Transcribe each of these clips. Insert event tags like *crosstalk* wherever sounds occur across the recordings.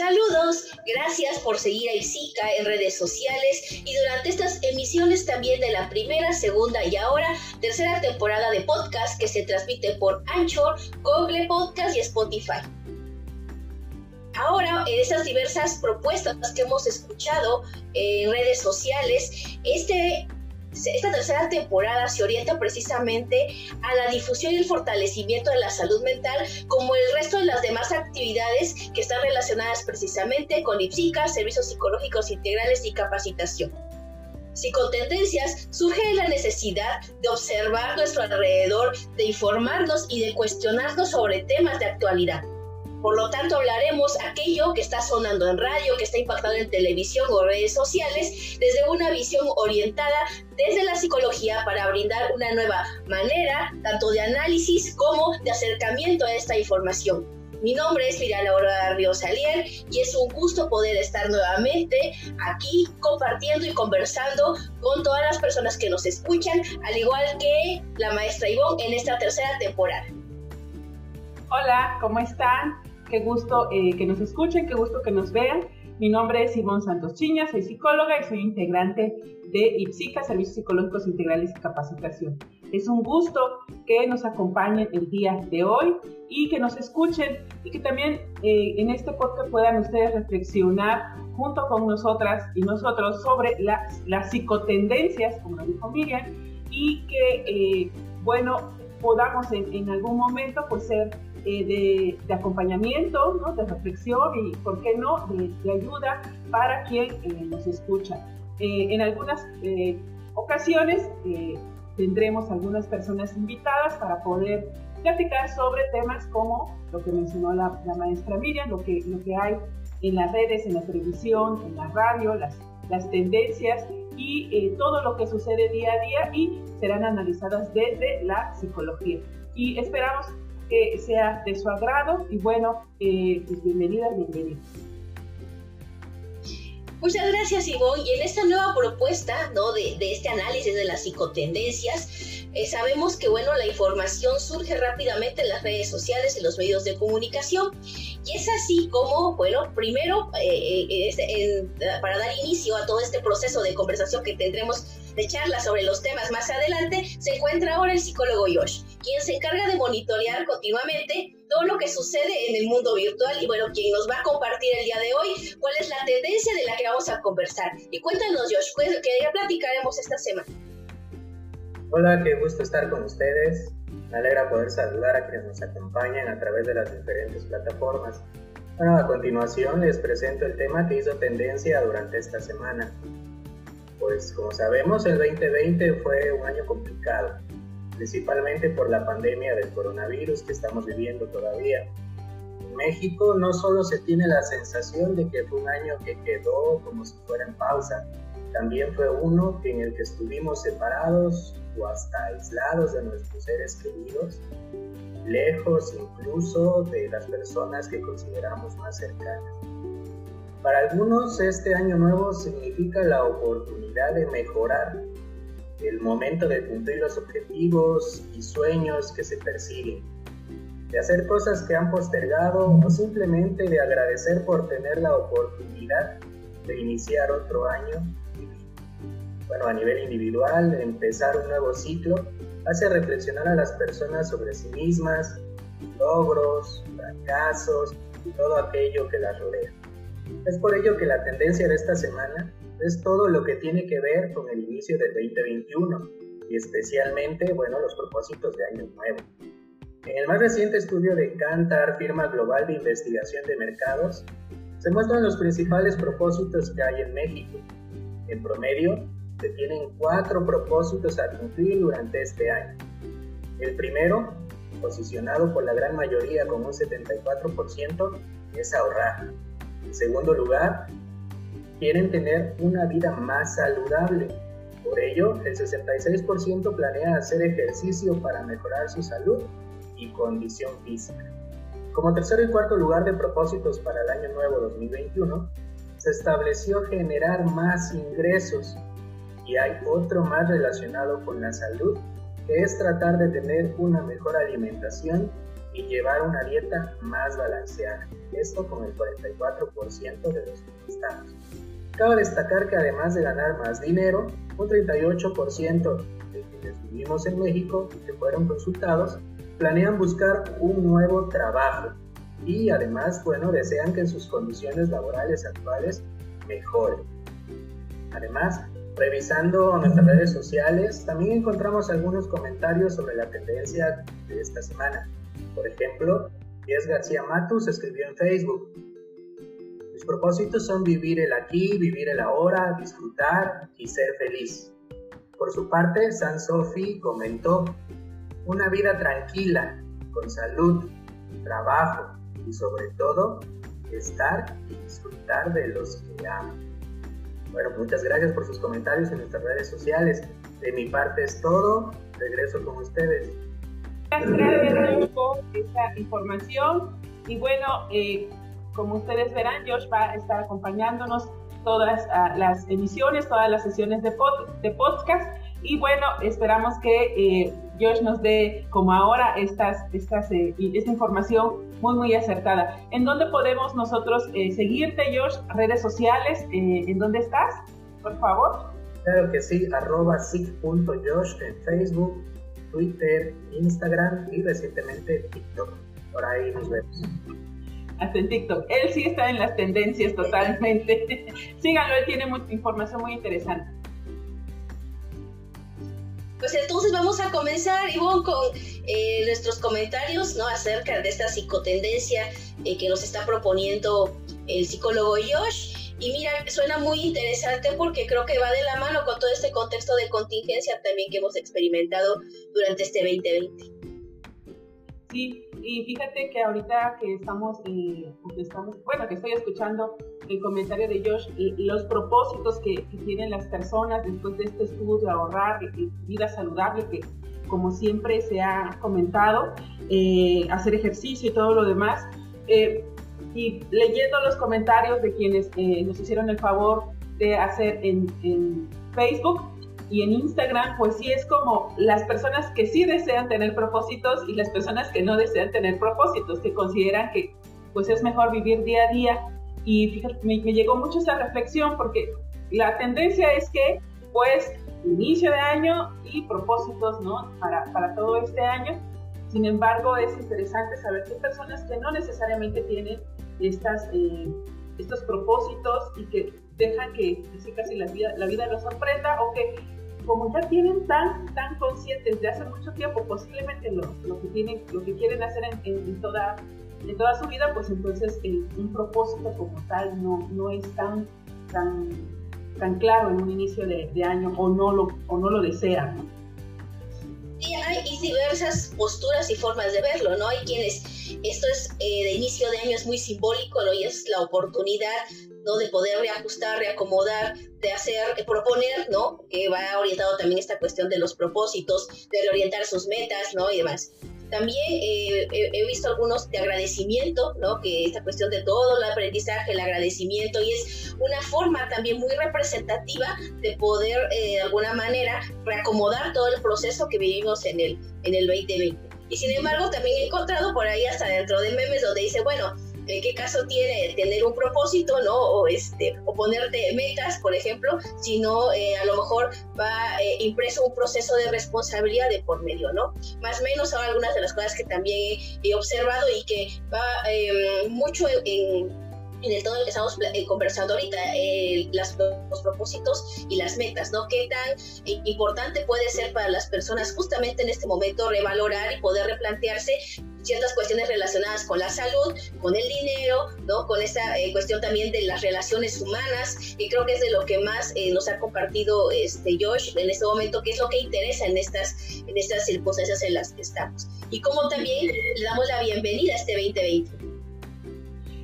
Saludos, gracias por seguir a Isica en redes sociales y durante estas emisiones también de la primera, segunda y ahora tercera temporada de podcast que se transmite por Anchor, Google Podcast y Spotify. Ahora, en estas diversas propuestas que hemos escuchado en redes sociales, este esta tercera temporada se orienta precisamente a la difusión y el fortalecimiento de la salud mental, como el resto de las demás actividades que están relacionadas precisamente con IPSICA, servicios psicológicos integrales y capacitación. Psicotendencias surge la necesidad de observar nuestro alrededor, de informarnos y de cuestionarnos sobre temas de actualidad por lo tanto, hablaremos aquello que está sonando en radio, que está impactando en televisión o redes sociales, desde una visión orientada desde la psicología para brindar una nueva manera, tanto de análisis como de acercamiento a esta información. Mi nombre es Miriam Aurora Ríos Alier y es un gusto poder estar nuevamente aquí compartiendo y conversando con todas las personas que nos escuchan, al igual que la maestra Ivonne en esta tercera temporada. Hola, ¿cómo están? Qué gusto eh, que nos escuchen, qué gusto que nos vean. Mi nombre es Simón Santos Chiña, soy psicóloga y soy integrante de IPSICA, Servicios Psicológicos Integrales y Capacitación. Es un gusto que nos acompañen el día de hoy y que nos escuchen y que también eh, en este podcast puedan ustedes reflexionar junto con nosotras y nosotros sobre las, las psicotendencias, como lo dijo Miriam, y que, eh, bueno, podamos en, algún momento pues ser eh, de, acompañamiento, ¿no? de reflexión y, ¿por qué no?, de, ayuda para quien eh, nos escucha. Eh, en algunas ocasiones tendremos algunas personas invitadas para poder platicar sobre temas como lo que mencionó la, maestra Miriam, lo que, lo que hay en las redes, en la televisión, en la radio, las, las tendencias y todo lo que sucede día a día y serán analizadas desde la psicología. Y esperamos que sea de su agrado y bueno, eh, pues bienvenida, bienvenida. Muchas gracias, Ivonne. Y en esta nueva propuesta ¿no? de, de este análisis de las psicotendencias, eh, sabemos que bueno, la información surge rápidamente en las redes sociales y los medios de comunicación. Y es así como, bueno, primero, eh, para dar inicio a todo este proceso de conversación que tendremos de charla sobre los temas más adelante, se encuentra ahora el psicólogo Josh, quien se encarga de monitorear continuamente todo lo que sucede en el mundo virtual y bueno, quien nos va a compartir el día de hoy cuál es la tendencia de la que vamos a conversar. Y cuéntanos, Josh, ¿qué platicaremos esta semana? Hola, qué gusto estar con ustedes. Me alegra poder saludar a quienes nos acompañan a través de las diferentes plataformas. Bueno, a continuación les presento el tema que hizo tendencia durante esta semana, pues como sabemos el 2020 fue un año complicado, principalmente por la pandemia del coronavirus que estamos viviendo todavía. En México no solo se tiene la sensación de que fue un año que quedó como si fuera en pausa, también fue uno en el que estuvimos separados o hasta aislados de nuestros seres queridos, lejos incluso de las personas que consideramos más cercanas. Para algunos este año nuevo significa la oportunidad de mejorar el momento de cumplir los objetivos y sueños que se persiguen, de hacer cosas que han postergado o simplemente de agradecer por tener la oportunidad de iniciar otro año. Bueno, a nivel individual, empezar un nuevo ciclo hace reflexionar a las personas sobre sí mismas, logros, fracasos y todo aquello que las rodea. Es por ello que la tendencia de esta semana es todo lo que tiene que ver con el inicio del 2021 y especialmente, bueno, los propósitos de Año Nuevo. En el más reciente estudio de Kantar, firma global de investigación de mercados, se muestran los principales propósitos que hay en México. En promedio, se tienen cuatro propósitos a cumplir durante este año. El primero, posicionado por la gran mayoría con un 74%, es ahorrar. En segundo lugar, quieren tener una vida más saludable. Por ello, el 66% planea hacer ejercicio para mejorar su salud y condición física. Como tercer y cuarto lugar de propósitos para el año nuevo 2021, se estableció generar más ingresos y hay otro más relacionado con la salud, que es tratar de tener una mejor alimentación y llevar una dieta más balanceada, esto con el 44% de los encuestados. Cabe destacar que además de ganar más dinero, un 38% de quienes vivimos en México y que fueron consultados planean buscar un nuevo trabajo y además, bueno, desean que sus condiciones laborales actuales mejoren. Además, revisando nuestras redes sociales, también encontramos algunos comentarios sobre la tendencia de esta semana. Por ejemplo, Díaz García Matus escribió en Facebook, mis propósitos son vivir el aquí, vivir el ahora, disfrutar y ser feliz. Por su parte, San Sofi comentó, una vida tranquila, con salud, trabajo y sobre todo estar y disfrutar de los que amo. Bueno, muchas gracias por sus comentarios en nuestras redes sociales. De mi parte es todo. Regreso con ustedes. Gracias por esta información. Y bueno, eh, como ustedes verán, Josh va a estar acompañándonos todas uh, las emisiones, todas las sesiones de, pod, de podcast. Y bueno, esperamos que eh, Josh nos dé, como ahora, estas, estas, eh, esta información muy, muy acertada. ¿En dónde podemos nosotros eh, seguirte, Josh? ¿Redes sociales? Eh, ¿En dónde estás? Por favor. Claro que sí, arroba sig.josh en Facebook, Twitter, Instagram y recientemente TikTok. Por ahí nos vemos. Hasta en TikTok. Él sí está en las tendencias totalmente. *laughs* Síganlo, él tiene mucha información muy interesante. Pues entonces vamos a comenzar, Ivonne, con eh, nuestros comentarios ¿no? acerca de esta psicotendencia eh, que nos está proponiendo el psicólogo Josh. Y mira, suena muy interesante porque creo que va de la mano con todo este contexto de contingencia también que hemos experimentado durante este 2020. Sí, y fíjate que ahorita que estamos, eh, estamos, bueno, que estoy escuchando el comentario de Josh, los propósitos que, tienen las personas después de este estudio de ahorrar, de vida saludable, que como siempre se ha comentado, eh, hacer ejercicio y todo lo demás. Eh, y leyendo los comentarios de quienes nos hicieron el favor de hacer en, en Facebook, y en Instagram, pues sí es como las personas que sí desean tener propósitos y las personas que no desean tener propósitos, que consideran que pues es mejor vivir día a día. Y fíjate, me, llegó mucho esa reflexión porque la tendencia es que pues inicio de año y propósitos, ¿no? Para, para todo este año. Sin embargo, es interesante saber que hay personas que no necesariamente tienen estas, eh, estos propósitos y que dejan que casi la vida, la vida los sorprenda o que como ya tienen tan, tan conscientes de hace mucho tiempo posiblemente lo, lo que, tienen, lo que quieren hacer en, toda, en toda su vida, pues entonces el, un propósito como tal no, no es tan, tan, tan claro en un inicio de, año o no lo, o no lo desean. ¿no? Y hay diversas posturas y formas de verlo, ¿no? Hay quienes, esto es eh, de inicio de año, es muy simbólico, ¿no? Y es la oportunidad ¿no? De poder reajustar, reacomodar, de hacer, proponer, ¿no? Que va orientado también esta cuestión de los propósitos, de reorientar sus metas, ¿no? Y demás. También eh, he, visto algunos de agradecimiento, ¿no? Que esta cuestión de todo el aprendizaje, el agradecimiento, y es una forma también muy representativa de poder, eh, de alguna manera, reacomodar todo el proceso que vivimos en el, en el 2020. Y sin embargo, también he encontrado por ahí hasta dentro de memes donde dice, bueno, ¿qué caso tiene tener un propósito, no? O, este, o ponerte metas, por ejemplo, si no, eh, a lo mejor va eh, impreso un proceso de responsabilidad de por medio, ¿no? Más o menos son algunas de las cosas que también he, observado y que va em, mucho en en el todo lo que estamos eh, conversando ahorita, eh, las, los propósitos y las metas, ¿no? ¿Qué tan importante puede ser para las personas justamente en este momento revalorar y poder replantearse ciertas cuestiones relacionadas con la salud, con el dinero, ¿no? Con esta eh, cuestión también de las relaciones humanas, y creo que es de lo que más nos ha compartido este Josh en este momento, que es lo que interesa en estas, en estas circunstancias en las que estamos. Y como también le damos la bienvenida a este 2020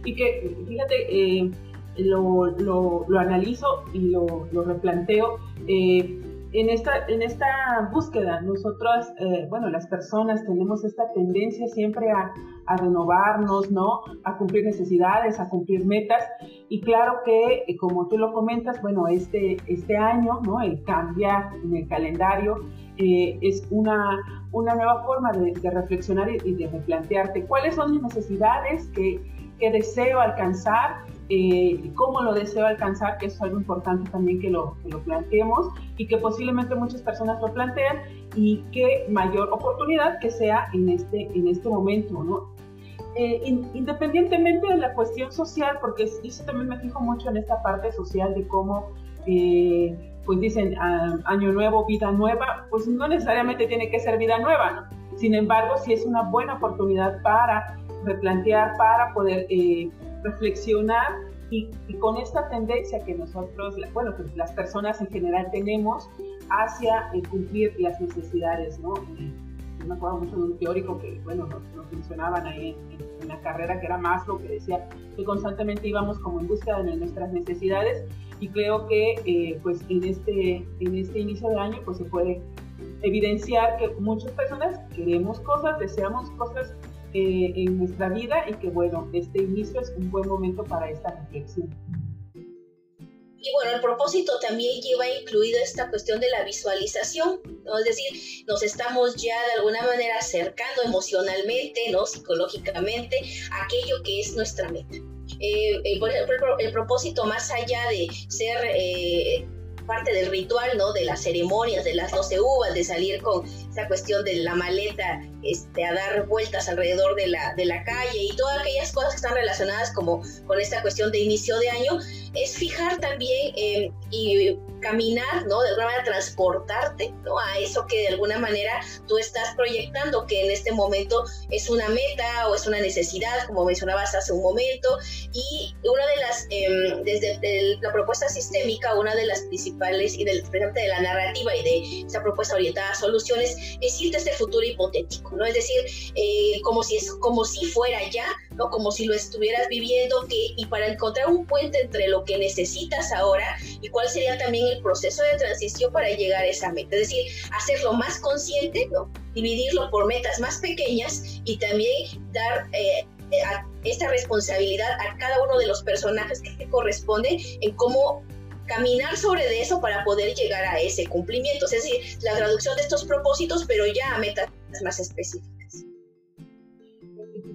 y que, fíjate, eh, lo, lo, analizo y lo, lo replanteo. Eh, en, esta, en esta búsqueda, nosotros, eh, bueno, las personas tenemos esta tendencia siempre a, a, renovarnos, ¿no? A cumplir necesidades, a cumplir metas. Y claro que, eh, como tú lo comentas, bueno, este, este año, ¿no? El cambiar en el calendario es una, una nueva forma de, de reflexionar y, y, de replantearte cuáles son mis necesidades que, que deseo alcanzar eh, cómo lo deseo alcanzar, que es algo importante también que lo, que lo planteemos y que posiblemente muchas personas lo plantean y qué mayor oportunidad que sea en este, en este momento, ¿no? Eh, independientemente de la cuestión social, porque eso también me fijo mucho en esta parte social de cómo, eh, pues dicen, ah, año nuevo, vida nueva, pues no necesariamente tiene que ser vida nueva, ¿no? Sin embargo, sí es una buena oportunidad para replantear, para poder eh, reflexionar y, con esta tendencia que nosotros, bueno, que las personas en general tenemos hacia el cumplir las necesidades, ¿no? Yo me acuerdo mucho de un teórico que, bueno, nos, mencionaban ahí en, la carrera que era Maslow, que decía que constantemente íbamos como en búsqueda de nuestras necesidades y creo que, eh, pues, en este, en este inicio de año, pues se puede evidenciar que muchas personas queremos cosas, deseamos cosas eh, en nuestra vida y que bueno, este inicio es un buen momento para esta reflexión. Y bueno, el propósito también lleva incluido esta cuestión de la visualización, ¿no? Es decir, nos estamos ya de alguna manera acercando emocionalmente, ¿no? Psicológicamente, a aquello que es nuestra meta. Eh, eh, por ejemplo, el propósito más allá de ser parte del ritual, ¿no? De las ceremonias, de las 12 uvas, de salir con esa cuestión de la maleta este, a dar vueltas alrededor de la, de la calle y todas aquellas cosas que están relacionadas como con esta cuestión de inicio de año, es fijar también eh, y caminar, ¿no? De alguna manera transportarte, ¿no? A eso que de alguna manera tú estás proyectando, que en este momento es una meta o es una necesidad, como mencionabas hace un momento. Y una de las, em, desde la propuesta sistémica, una de las principales, y del, de la narrativa y de esa propuesta orientada a soluciones, es irte a este futuro hipotético, ¿no? Es decir, eh, como, si es, como si fuera ya, ¿no? Como si lo estuvieras viviendo, que, y para encontrar un puente entre lo que necesitas ahora y cuál sería también el proceso de transición para llegar a esa meta. Es decir, hacerlo más consciente, dividirlo por metas más pequeñas y también dar eh, esta responsabilidad a cada uno de los personajes que te corresponde en cómo caminar sobre de eso para poder llegar a ese cumplimiento. Es decir, la traducción de estos propósitos, pero ya a metas más específicas.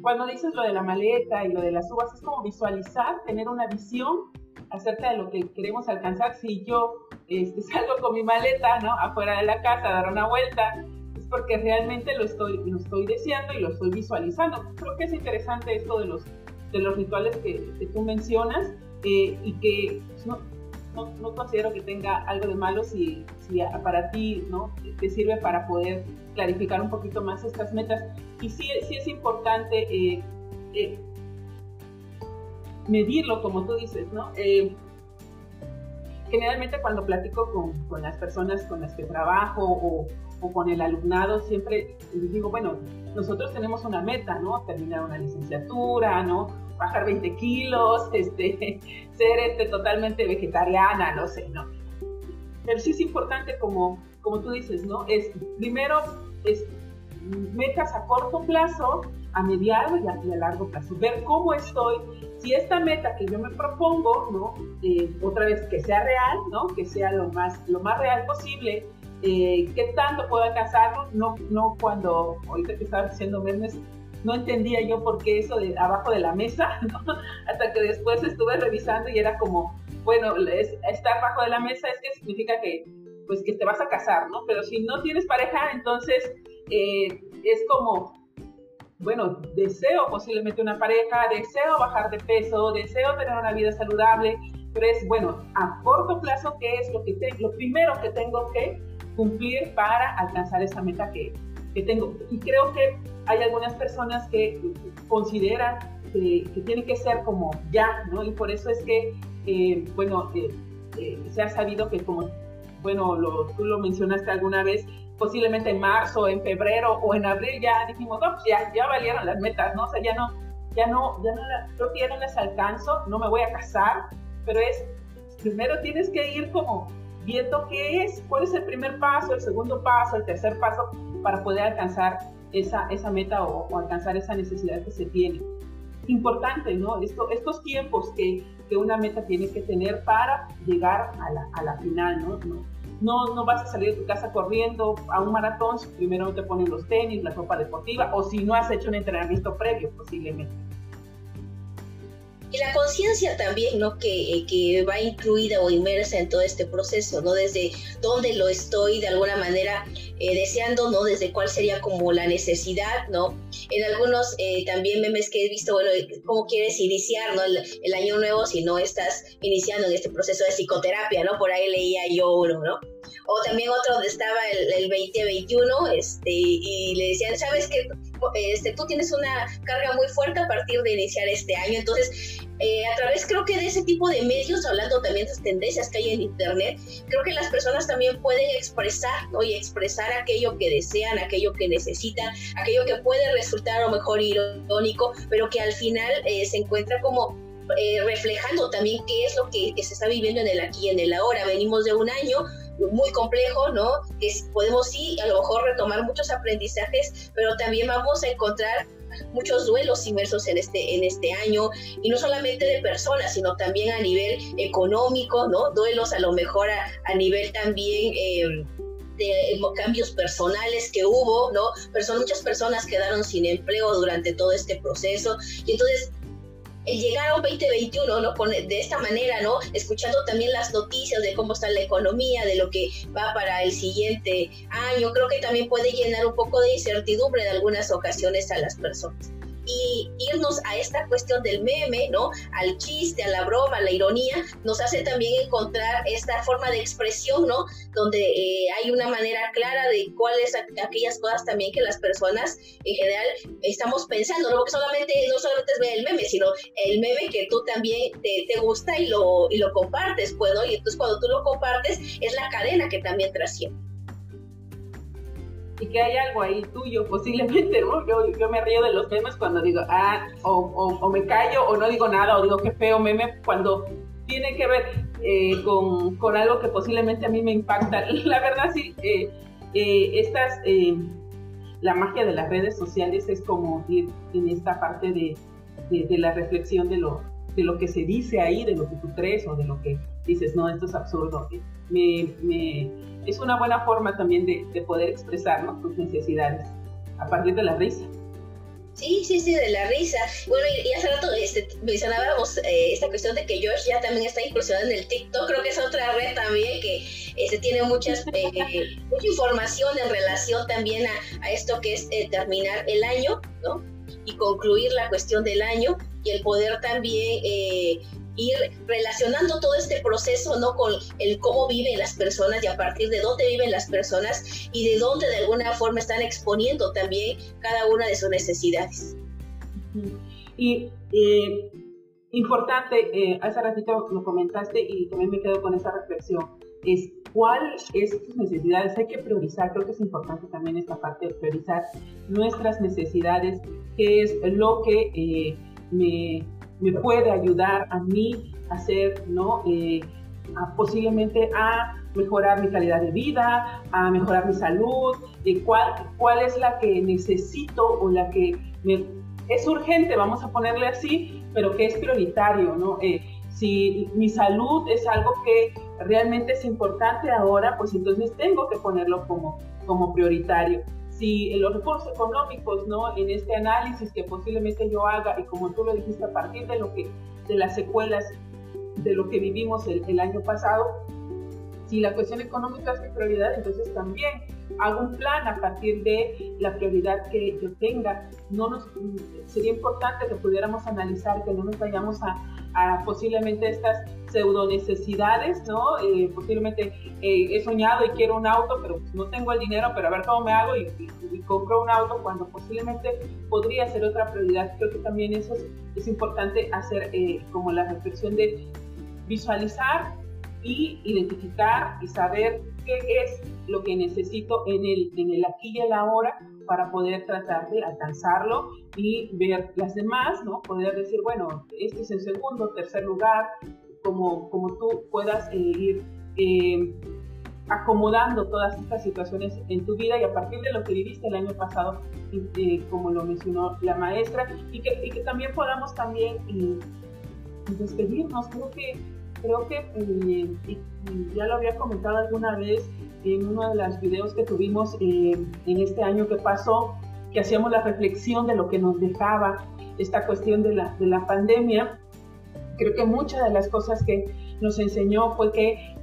Cuando dices lo de la maleta y lo de las uvas, es como visualizar, tener una visión acerca de lo que queremos alcanzar. Si yo este, *laughs* salgo con mi maleta, ¿no? Afuera de la casa, a dar una vuelta, es porque realmente lo estoy, lo estoy deseando y lo estoy visualizando. Creo que es interesante esto de los, de los rituales que, que tú mencionas eh, y que pues, no, no, considero que tenga algo de malo si, si para ti ¿no? te sirve para poder clarificar un poquito más estas metas. Y sí, sí es importante eh, eh, medirlo, como tú dices, ¿no? Eh, generalmente cuando platico con, con, las personas con las que trabajo o, o, con el alumnado, siempre digo, bueno, nosotros tenemos una meta, ¿no? Terminar una licenciatura, ¿no? Bajar 20 kilos, *laughs* este, ser este, totalmente vegetariana, no sé, ¿no? Pero sí es importante, como, como tú dices, ¿no? Es primero, es metas a corto plazo, a mediano y a, largo plazo. Ver cómo estoy, si esta meta que yo me propongo, ¿no? Eh, otra vez que sea real, ¿no? Que sea lo más, lo más real posible. Eh, ¿Qué tanto puedo alcanzarlo? No, no cuando, ahorita que estaba diciendo Mernes, no entendía yo por qué eso de abajo de la mesa, *laughs* ¿no? hasta que después estuve revisando y era como, bueno, estar abajo de la mesa es que significa que, pues, que te vas a casar, ¿no? Pero si no tienes pareja, entonces eh, es como, bueno, deseo posiblemente una pareja, deseo bajar de peso, deseo tener una vida saludable, pero es, bueno, a corto plazo, ¿qué es lo, que lo primero que tengo que cumplir para alcanzar esa meta que, que tengo? Y creo que hay algunas personas que consideran que, que tiene que ser como ya, ¿no? Y por eso es que, eh, bueno, eh, eh, se ha sabido que como, bueno, lo, tú lo mencionaste alguna vez, posiblemente en marzo, en febrero o en abril ya dijimos, no, pues ya, ya valieron las metas, ¿no? O sea, ya no, ya no, ya no, creo que ya no las alcanzo, no me voy a casar, pero es, primero tienes que ir como viendo qué es, cuál es el primer paso, el segundo paso, el tercer paso para poder alcanzar esa, esa meta o, alcanzar esa necesidad que se tiene. Importante, ¿no? Esto, estos tiempos que, que, una meta tiene que tener para llegar a la, a la final, ¿no? ¿no? No, no vas a salir de tu casa corriendo a un maratón si primero no te ponen los tenis, la ropa deportiva o si no has hecho un entrenamiento previo posiblemente. Y la conciencia también, ¿no? Que, que, va incluida o inmersa en todo este proceso, ¿no? Desde dónde lo estoy de alguna manera eh, deseando, ¿no? Desde cuál sería como la necesidad, ¿no? En algunos eh, también memes que he visto, bueno, cómo quieres iniciar, ¿no? El, año nuevo si no estás iniciando en este proceso de psicoterapia, ¿no? Por ahí leía yo uno, ¿no? O también otro donde estaba el, el 2021, este, y le decían, ¿sabes qué? Este, tú tienes una carga muy fuerte a partir de iniciar este año, entonces eh, a través creo que de ese tipo de medios, hablando también de las tendencias que hay en Internet, creo que las personas también pueden expresar, ¿no? Y expresar aquello que desean, aquello que necesitan, aquello que puede resultar a lo mejor irónico, pero que al final eh, se encuentra como eh, reflejando también qué es lo que, que, se está viviendo en el aquí y en el ahora. Venimos de un año muy complejo, ¿no? Que podemos sí, a lo mejor retomar muchos aprendizajes, pero también vamos a encontrar muchos duelos inmersos en este, en este año, y no solamente de personas, sino también a nivel económico, ¿no? Duelos a lo mejor a, nivel también... Eh, de cambios personales que hubo, ¿no? Pero muchas personas quedaron sin empleo durante todo este proceso y entonces el llegar a un 2021, ¿no? de esta manera, ¿no? Escuchando también las noticias de cómo está la economía, de lo que va para el siguiente año, creo que también puede llenar un poco de incertidumbre en algunas ocasiones a las personas y irnos a esta cuestión del meme, ¿no? Al chiste, a la broma, a la ironía, nos hace también encontrar esta forma de expresión, ¿no? Donde eh, hay una manera clara de cuáles aquellas cosas también que las personas en general estamos pensando, ¿no? Porque solamente, no solamente es ver el meme, sino el meme que tú también te, gusta y lo, y lo compartes, pues, ¿no? Y entonces cuando tú lo compartes es la cadena que también trasciende y que hay algo ahí tuyo, posiblemente, ¿no? Yo, yo me río de los memes cuando digo, ah, o, o, me callo, o no digo nada, o digo qué feo meme, cuando tiene que ver eh, con, con, algo que posiblemente a mí me impacta. *laughs* La verdad, sí, eh, eh, estas, la magia de las redes sociales es como ir en esta parte de, de, la reflexión de lo, de lo que se dice ahí, de lo que tú crees o de lo que dices, no, esto es absurdo. Me, me, es una buena forma también de, de poder expresar tus necesidades a partir de la risa. Sí, sí, sí, de la risa. Bueno, y, hace rato este, mencionábamos eh, esta cuestión de que George ya también está incursionado en el TikTok. Creo que es otra red también que este, tiene muchas, eh, mucha información en relación también a, a esto que es eh, terminar el año, ¿no? Y concluir la cuestión del año y el poder también ir relacionando todo este proceso, ¿no? Con el cómo viven las personas y a partir de dónde viven las personas y de dónde de alguna forma están exponiendo también cada una de sus necesidades. Y eh, importante, eh, hace ratito lo comentaste y también me quedo con esa reflexión, es cuál es tus necesidades. Hay que priorizar, creo que es importante también esta parte de priorizar nuestras necesidades, qué es lo que eh, me me puede ayudar a mí a hacer, ¿no? Eh, posiblemente a mejorar mi calidad de vida, a mejorar mi salud, de cuál, cuál es la que necesito o la que es urgente, vamos a ponerle así, pero que es prioritario, ¿no? Eh, si mi salud es algo que realmente es importante ahora, pues entonces tengo que ponerlo como, como prioritario si los recursos económicos, ¿no? En este análisis que posiblemente yo haga, y como tú lo dijiste, a partir de lo que, de las secuelas de lo que vivimos el, el año pasado, si la cuestión económica es mi prioridad, entonces también hago un plan a partir de la prioridad que yo tenga. No nos, sería importante que pudiéramos analizar, que no nos vayamos a, posiblemente estas pseudo necesidades, ¿no? Eh, posiblemente eh, he soñado y quiero un auto, pero no tengo el dinero, pero a ver cómo me hago y, compro un auto cuando posiblemente podría ser otra prioridad. Creo que también eso es, importante hacer eh, como la reflexión de visualizar y identificar y saber qué es lo que necesito en el, en el aquí y el ahora para poder tratar de alcanzarlo y ver las demás, ¿no? Poder decir, bueno, este es el segundo, tercer lugar, como, como tú puedas eh, ir eh, acomodando todas estas situaciones en tu vida y a partir de lo que viviste el año pasado, eh, como lo mencionó la maestra, y que, y que también podamos también eh, despedirnos. Creo que, creo que eh, ya lo había comentado alguna vez en uno de los videos que tuvimos en este año que pasó, que hacíamos la reflexión de lo que nos dejaba esta cuestión de la, de la pandemia. Creo que muchas de las cosas que nos enseñó fue que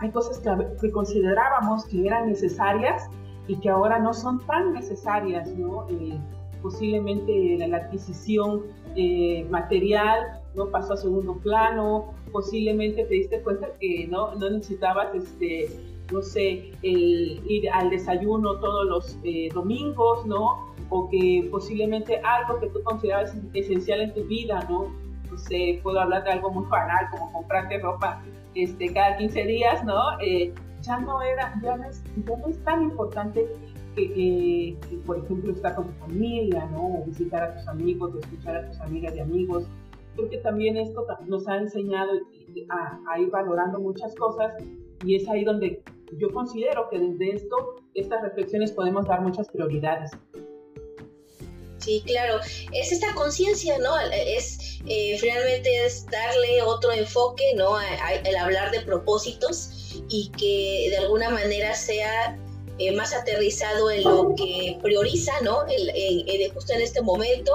hay cosas que, considerábamos que eran necesarias y que ahora no son tan necesarias, ¿no? Eh, posiblemente la, adquisición eh, material no pasó a segundo plano, posiblemente te diste cuenta que no, no necesitabas, este, no sé, ir al desayuno todos los eh, domingos, ¿no? O que posiblemente algo que tú considerabas esencial en tu vida, ¿no? No sé, puedo hablar de algo muy banal como comprarte ropa este, cada 15 días, ¿no? Eh, ya no era, ya no es, tan importante que, por ejemplo, estar con tu familia, ¿no? O visitar a tus amigos, o escuchar a tus amigas y amigos. Creo que también esto nos ha enseñado a, ir valorando muchas cosas y es ahí donde yo considero que desde esto, estas reflexiones podemos dar muchas prioridades. Sí, claro, es esta conciencia, ¿no? Es eh, finalmente es darle otro enfoque, ¿no? el hablar de propósitos y que de alguna manera sea eh, más aterrizado en lo que prioriza, ¿no? El, justo en este momento.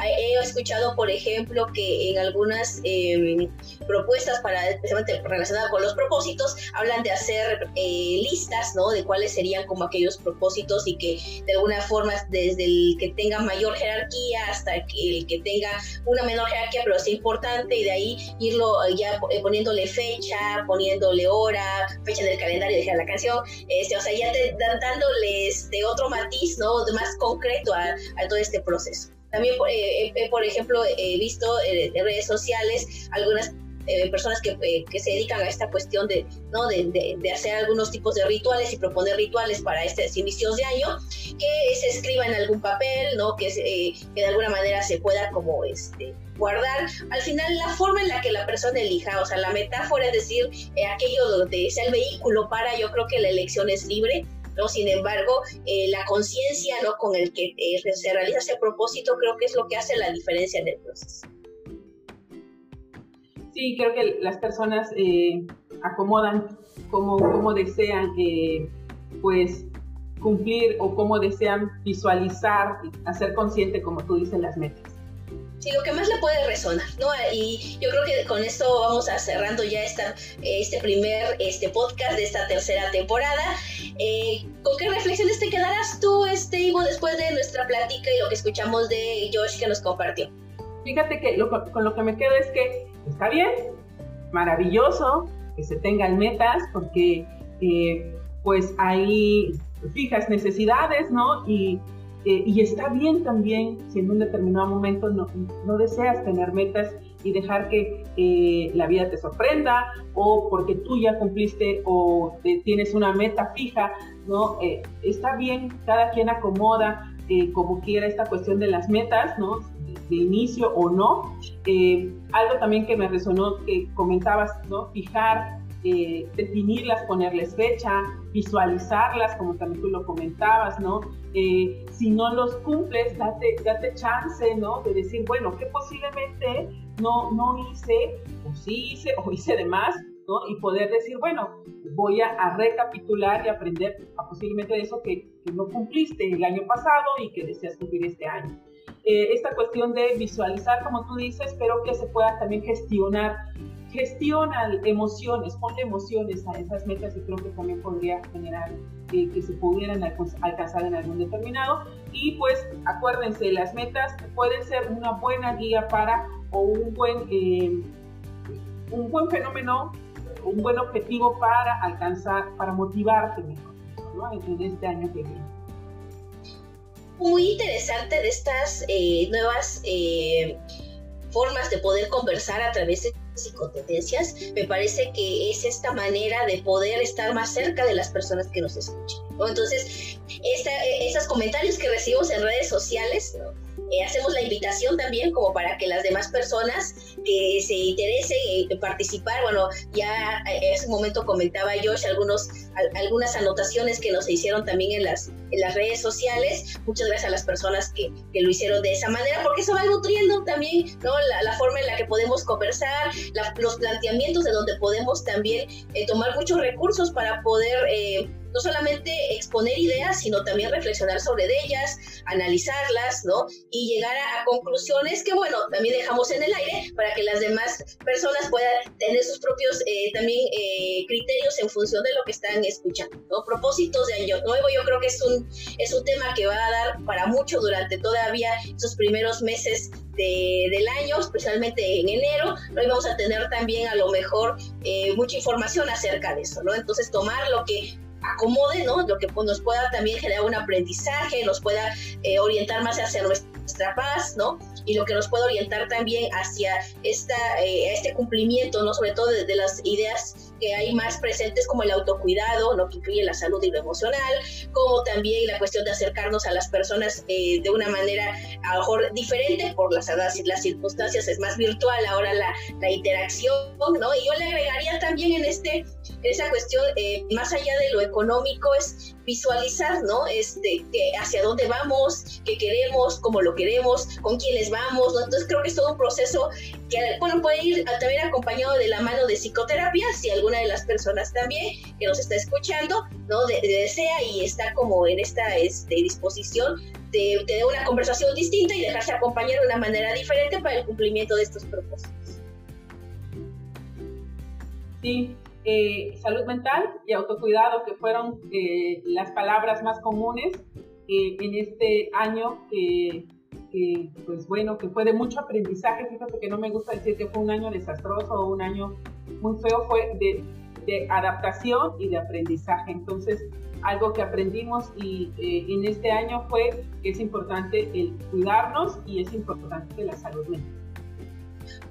He escuchado, por ejemplo, que en algunas em, propuestas para especialmente relacionadas con los propósitos hablan de hacer eh, listas, ¿no? De cuáles serían como aquellos propósitos y que de alguna forma desde el que tenga mayor jerarquía hasta el que tenga una menor jerarquía, pero sea importante y de ahí irlo ya poniéndole fecha, poniéndole hora, fecha del calendario, dejar la canción, este, o sea, ya te dándoles de otro matiz, ¿no? De más concreto a, todo este proceso. También, eh, eh, por ejemplo, he visto en redes sociales algunas eh, personas que, que, se dedican a esta cuestión de, ¿no? De, de, hacer algunos tipos de rituales y proponer rituales para estos inicios de año, que se escriba en algún papel, ¿no? que, que de alguna manera se pueda como este, guardar. Al final, la forma en la que la persona elija, o sea, la metáfora es decir, aquello donde sea el vehículo para, yo creo que la elección es libre ¿no? Sin embargo, eh, la conciencia ¿no? con el que eh, se realiza ese propósito creo que es lo que hace la diferencia en el proceso. Sí, creo que las personas eh, acomodan como, como desean pues cumplir o como desean visualizar, hacer consciente, como tú dices, las metas. Sí, lo que más le puede resonar, ¿no? Y yo creo que con esto vamos a cerrando ya esta, este primer este podcast de esta tercera temporada. Eh, ¿Con qué reflexiones te quedarás tú, este, Ivo, después de nuestra plática y lo que escuchamos de Josh que nos compartió? Fíjate que con lo que me quedo es que está bien, maravilloso que se tengan metas, porque eh, pues hay fijas necesidades, ¿no? Y eh, y está bien también si en un determinado momento no, no deseas tener metas y dejar que eh, la vida te sorprenda o porque tú ya cumpliste o tienes una meta fija, ¿no? Eh, está bien, cada quien acomoda como quiera esta cuestión de las metas, ¿no? De inicio o no. algo también que me resonó que comentabas, ¿no? Fijar eh, definirlas, ponerles fecha, visualizarlas, como también tú lo comentabas, ¿no? Eh, si no los cumples, date, date chance, ¿no? De decir, bueno, que posiblemente no, no hice, o sí hice, o hice de más, ¿no? Y poder decir, bueno, voy a, recapitular y aprender a posiblemente de eso que, que, no cumpliste el año pasado y que deseas cumplir este año. Eh, esta cuestión de visualizar, como tú dices, espero que se pueda también gestionar gestiona emociones, pone emociones a esas metas y creo que también podría generar eh, que se pudieran alcanzar en algún determinado. Y pues acuérdense, las metas pueden ser una buena guía para o un buen, eh, un buen fenómeno, un buen objetivo para alcanzar, para motivarte mejor ¿no? en, este año que viene. Muy interesante de estas eh, nuevas formas de poder conversar a través de psicotendencias, me parece que es esta manera de poder estar más cerca de las personas que nos escuchan. Entonces, esos comentarios que recibimos en redes sociales, eh, hacemos la invitación también como para que las demás personas que se interesen en participar, bueno, ya en ese momento comentaba Josh algunos, algunas anotaciones que nos hicieron también en las, en las redes sociales. Muchas gracias a las personas que, que lo hicieron de esa manera, porque eso va nutriendo también ¿no? la, forma en la que podemos conversar, los planteamientos de donde podemos también eh, tomar muchos recursos para poder... Eh, no solamente exponer ideas, sino también reflexionar sobre ellas, analizarlas, ¿no? Y llegar a, conclusiones que, bueno, también dejamos en el aire para que las demás personas puedan tener sus propios eh, también eh, criterios en función de lo que están escuchando, ¿no? Propósitos de año nuevo, yo creo que es un, es un tema que va a dar para mucho durante todavía esos primeros meses del año, especialmente en enero, hoy vamos a tener también a lo mejor eh, mucha información acerca de eso, ¿no? Entonces tomar lo que acomode, ¿no? Lo que pues, nos pueda también generar un aprendizaje, nos pueda eh, orientar más hacia nuestra paz, ¿no? Y lo que nos pueda orientar también hacia esta, eh, este cumplimiento, ¿no? Sobre todo de las ideas que hay más presentes como el autocuidado, lo que incluye la salud y lo emocional, como también la cuestión de acercarnos a las personas eh, de una manera a lo mejor diferente por las, las circunstancias, es más virtual ahora la, la, interacción, ¿no? Y yo le agregaría también en este, esa cuestión, eh, más allá de lo económico, es visualizar, ¿no? Este, que hacia dónde vamos, qué queremos, cómo lo queremos, con quiénes vamos, ¿no? Entonces creo que es todo un proceso que, bueno, puede ir también acompañado de la mano de psicoterapia, si alguna de las personas también que nos está escuchando, ¿no? desea y está como en esta este, disposición de tener una conversación distinta y dejarse acompañar de una manera diferente para el cumplimiento de estos propósitos. Sí, eh, salud mental y autocuidado, que fueron eh, las palabras más comunes eh, en este año que, pues bueno, que fue de mucho aprendizaje. Fíjate que no me gusta decir que fue un año desastroso o un año muy feo, fue de, de adaptación y de aprendizaje. Entonces, algo que aprendimos y en este año fue que es importante el cuidarnos y es importante la salud mental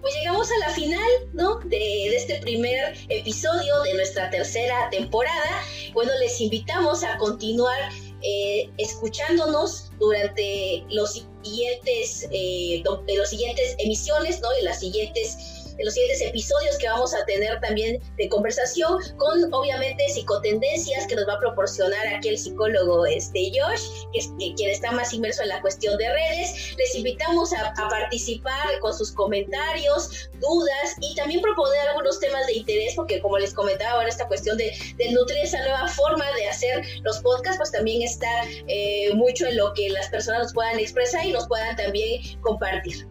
pues llegamos a la final, ¿no? De, este primer episodio de nuestra tercera temporada. Bueno, les invitamos a continuar eh, escuchándonos durante los siguientes, eh, los siguientes emisiones, ¿no? Y las siguientes en los siguientes episodios que vamos a tener también de conversación con obviamente psicotendencias que nos va a proporcionar aquí el psicólogo este Josh, que quien está más inmerso en la cuestión de redes. Les invitamos a, participar con sus comentarios, dudas y también proponer algunos temas de interés, porque como les comentaba ahora esta cuestión de, nutrir esa nueva forma de hacer los podcasts, pues también está eh, mucho en lo que las personas nos puedan expresar y nos puedan también compartir.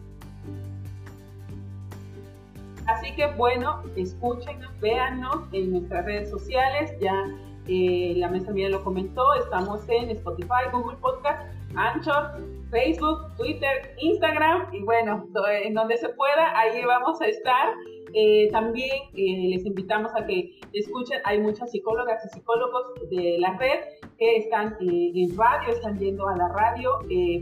Así que bueno, escúchenos, véannos en nuestras redes sociales. Ya eh, la mesa mía lo comentó, estamos en Spotify, Google Podcast, Anchor, Facebook, Twitter, Instagram y bueno, en donde se pueda, ahí vamos a estar. Eh, también eh, les invitamos a que escuchen, hay muchas psicólogas y psicólogos de la red que están en radio, están yendo a la radio,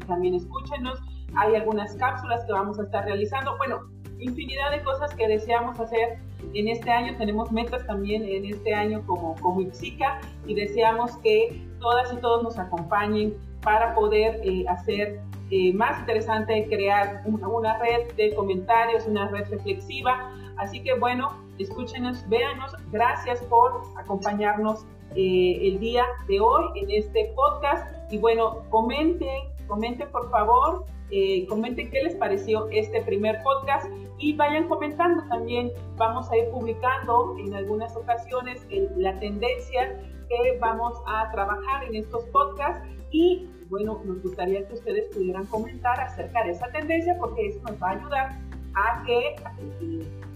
también escúchenos. Hay algunas cápsulas que vamos a estar realizando. Bueno, infinidad de cosas que deseamos hacer en este año. Tenemos metas también en este año como, como IPSICA y deseamos que todas y todos nos acompañen para poder eh, hacer eh, más interesante crear una, red de comentarios, una red reflexiva. Así que bueno, escúchenos, véanos. Gracias por acompañarnos eh, el día de hoy en este podcast. Y bueno, comenten, comenten por favor eh, comenten qué les pareció este primer podcast y vayan comentando también. Vamos a ir publicando en algunas ocasiones la tendencia que vamos a trabajar en estos podcasts y bueno, nos gustaría que ustedes pudieran comentar acerca de esa tendencia porque eso nos va a ayudar a que,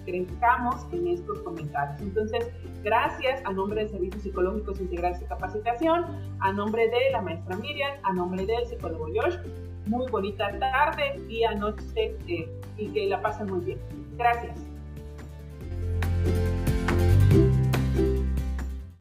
crezcamos en estos comentarios. Entonces, gracias a nombre de Servicios Psicológicos Integrales y Capacitación, a nombre de la maestra Miriam, a nombre del psicólogo Josh, muy bonita tarde, día, noche eh, y que la pasen muy bien. Gracias.